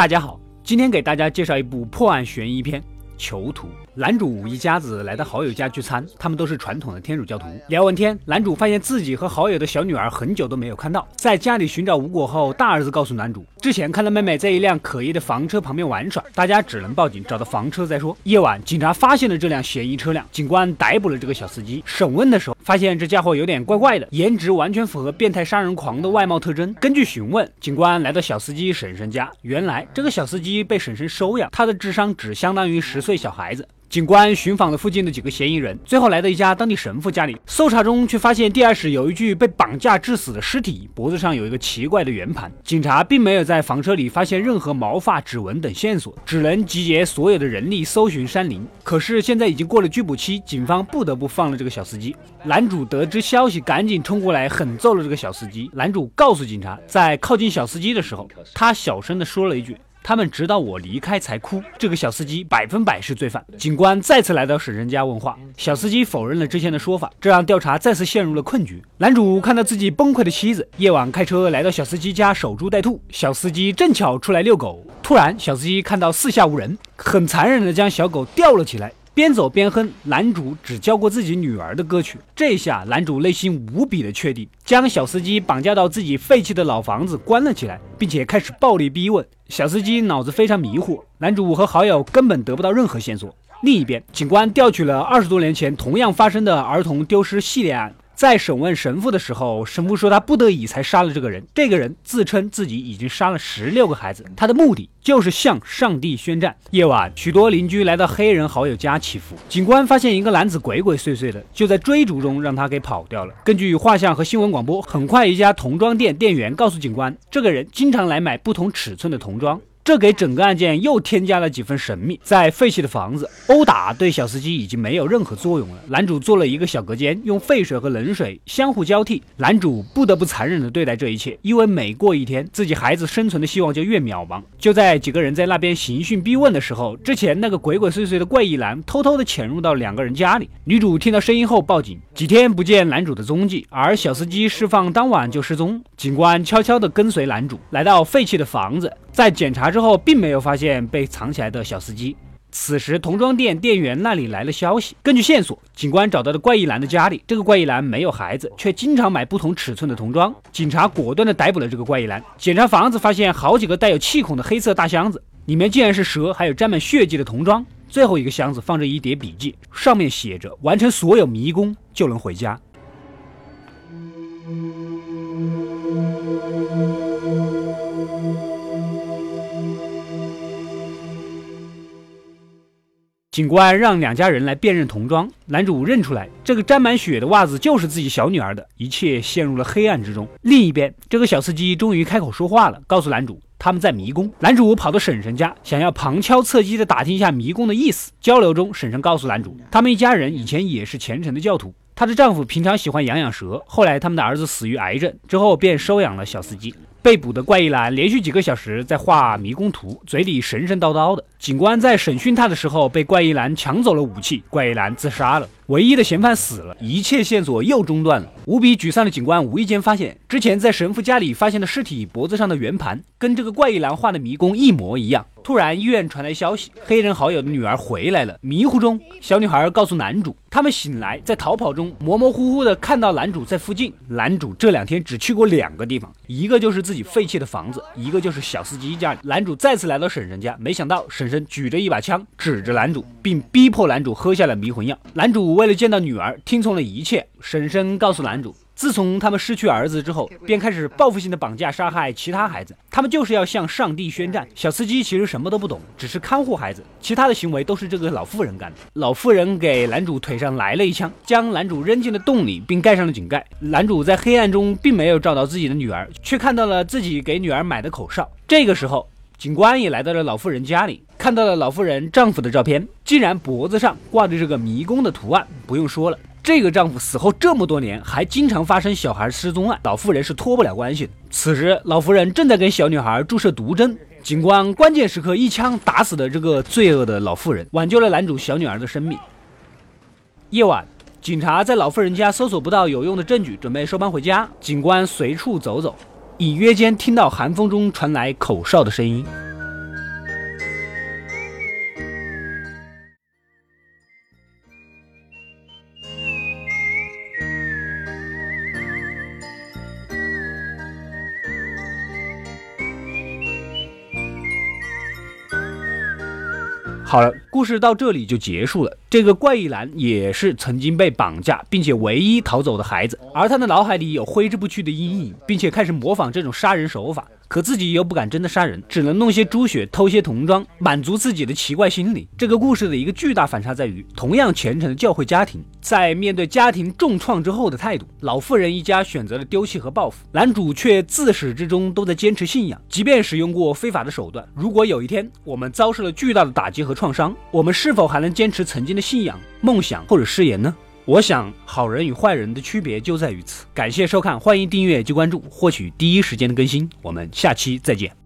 大家好，今天给大家介绍一部破案悬疑片《囚徒》。男主一家子来到好友家聚餐，他们都是传统的天主教徒。聊完天，男主发现自己和好友的小女儿很久都没有看到，在家里寻找无果后，大儿子告诉男主，之前看到妹妹在一辆可疑的房车旁边玩耍，大家只能报警找到房车再说。夜晚，警察发现了这辆嫌疑车辆，警官逮捕了这个小司机。审问的时候，发现这家伙有点怪怪的，颜值完全符合变态杀人狂的外貌特征。根据询问，警官来到小司机婶婶家，原来这个小司机被婶婶收养，他的智商只相当于十岁小孩子。警官寻访了附近的几个嫌疑人，最后来到一家当地神父家里。搜查中，却发现地下室有一具被绑架致死的尸体，脖子上有一个奇怪的圆盘。警察并没有在房车里发现任何毛发、指纹等线索，只能集结所有的人力搜寻山林。可是现在已经过了拘捕期，警方不得不放了这个小司机。男主得知消息，赶紧冲过来狠揍了这个小司机。男主告诉警察，在靠近小司机的时候，他小声的说了一句。他们直到我离开才哭。这个小司机百分百是罪犯。警官再次来到婶婶家问话，小司机否认了之前的说法，这让调查再次陷入了困局。男主看到自己崩溃的妻子，夜晚开车来到小司机家守株待兔。小司机正巧出来遛狗，突然小司机看到四下无人，很残忍的将小狗吊了起来。边走边哼男主只教过自己女儿的歌曲，这下男主内心无比的确定，将小司机绑架到自己废弃的老房子关了起来，并且开始暴力逼问小司机。脑子非常迷糊，男主和好友根本得不到任何线索。另一边，警官调取了二十多年前同样发生的儿童丢失系列案。在审问神父的时候，神父说他不得已才杀了这个人。这个人自称自己已经杀了十六个孩子，他的目的就是向上帝宣战。夜晚，许多邻居来到黑人好友家祈福，警官发现一个男子鬼鬼祟祟的，就在追逐中让他给跑掉了。根据画像和新闻广播，很快一家童装店店员告诉警官，这个人经常来买不同尺寸的童装。这给整个案件又添加了几分神秘。在废弃的房子，殴打对小司机已经没有任何作用了。男主做了一个小隔间，用废水和冷水相互交替。男主不得不残忍地对待这一切，因为每过一天，自己孩子生存的希望就越渺茫。就在几个人在那边刑讯逼问的时候，之前那个鬼鬼祟祟的怪异男偷偷地潜入到两个人家里。女主听到声音后报警，几天不见男主的踪迹，而小司机释放当晚就失踪。警官悄悄地跟随男主来到废弃的房子。在检查之后，并没有发现被藏起来的小司机。此时，童装店店员那里来了消息。根据线索，警官找到了怪异男的家里。这个怪异男没有孩子，却经常买不同尺寸的童装。警察果断地逮捕了这个怪异男。检查房子，发现好几个带有气孔的黑色大箱子，里面竟然是蛇，还有沾满血迹的童装。最后一个箱子放着一叠笔记，上面写着：“完成所有迷宫就能回家。”警官让两家人来辨认童装，男主认出来这个沾满血的袜子就是自己小女儿的，一切陷入了黑暗之中。另一边，这个小司机终于开口说话了，告诉男主他们在迷宫。男主跑到婶婶家，想要旁敲侧击的打听一下迷宫的意思。交流中，婶婶告诉男主，他们一家人以前也是虔诚的教徒，她的丈夫平常喜欢养养蛇，后来他们的儿子死于癌症之后，便收养了小司机。被捕的怪异男连续几个小时在画迷宫图，嘴里神神叨叨的。警官在审讯他的时候，被怪异男抢走了武器，怪异男自杀了。唯一的嫌犯死了，一切线索又中断了。无比沮丧的警官无意间发现，之前在神父家里发现的尸体脖子上的圆盘，跟这个怪异男画的迷宫一模一样。突然，医院传来消息，黑人好友的女儿回来了。迷糊中，小女孩告诉男主，他们醒来在逃跑中，模模糊糊的看到男主在附近。男主这两天只去过两个地方，一个就是自己废弃的房子，一个就是小司机家里。男主再次来到婶婶家，没想到婶婶举着一把枪指着男主，并逼迫男主喝下了迷魂药。男主。为了见到女儿，听从了一切。婶婶告诉男主，自从他们失去儿子之后，便开始报复性的绑架、杀害其他孩子。他们就是要向上帝宣战。小司机其实什么都不懂，只是看护孩子，其他的行为都是这个老妇人干的。老妇人给男主腿上来了一枪，将男主扔进了洞里，并盖上了井盖。男主在黑暗中并没有找到自己的女儿，却看到了自己给女儿买的口哨。这个时候。警官也来到了老妇人家里，看到了老妇人丈夫的照片，竟然脖子上挂着这个迷宫的图案。不用说了，这个丈夫死后这么多年，还经常发生小孩失踪案，老妇人是脱不了关系的。此时，老妇人正在给小女孩注射毒针，警官关键时刻一枪打死了这个罪恶的老妇人，挽救了男主小女儿的生命。夜晚，警察在老妇人家搜索不到有用的证据，准备收班回家。警官随处走走。隐约间听到寒风中传来口哨的声音。好了，故事到这里就结束了。这个怪异男也是曾经被绑架并且唯一逃走的孩子，而他的脑海里有挥之不去的阴影，并且开始模仿这种杀人手法。可自己又不敢真的杀人，只能弄些猪血，偷些童装，满足自己的奇怪心理。这个故事的一个巨大反差在于，同样虔诚的教会家庭，在面对家庭重创之后的态度。老妇人一家选择了丢弃和报复，男主却自始至终都在坚持信仰，即便使用过非法的手段。如果有一天我们遭受了巨大的打击和创伤，我们是否还能坚持曾经的信仰、梦想或者誓言呢？我想，好人与坏人的区别就在于此。感谢收看，欢迎订阅及关注，获取第一时间的更新。我们下期再见。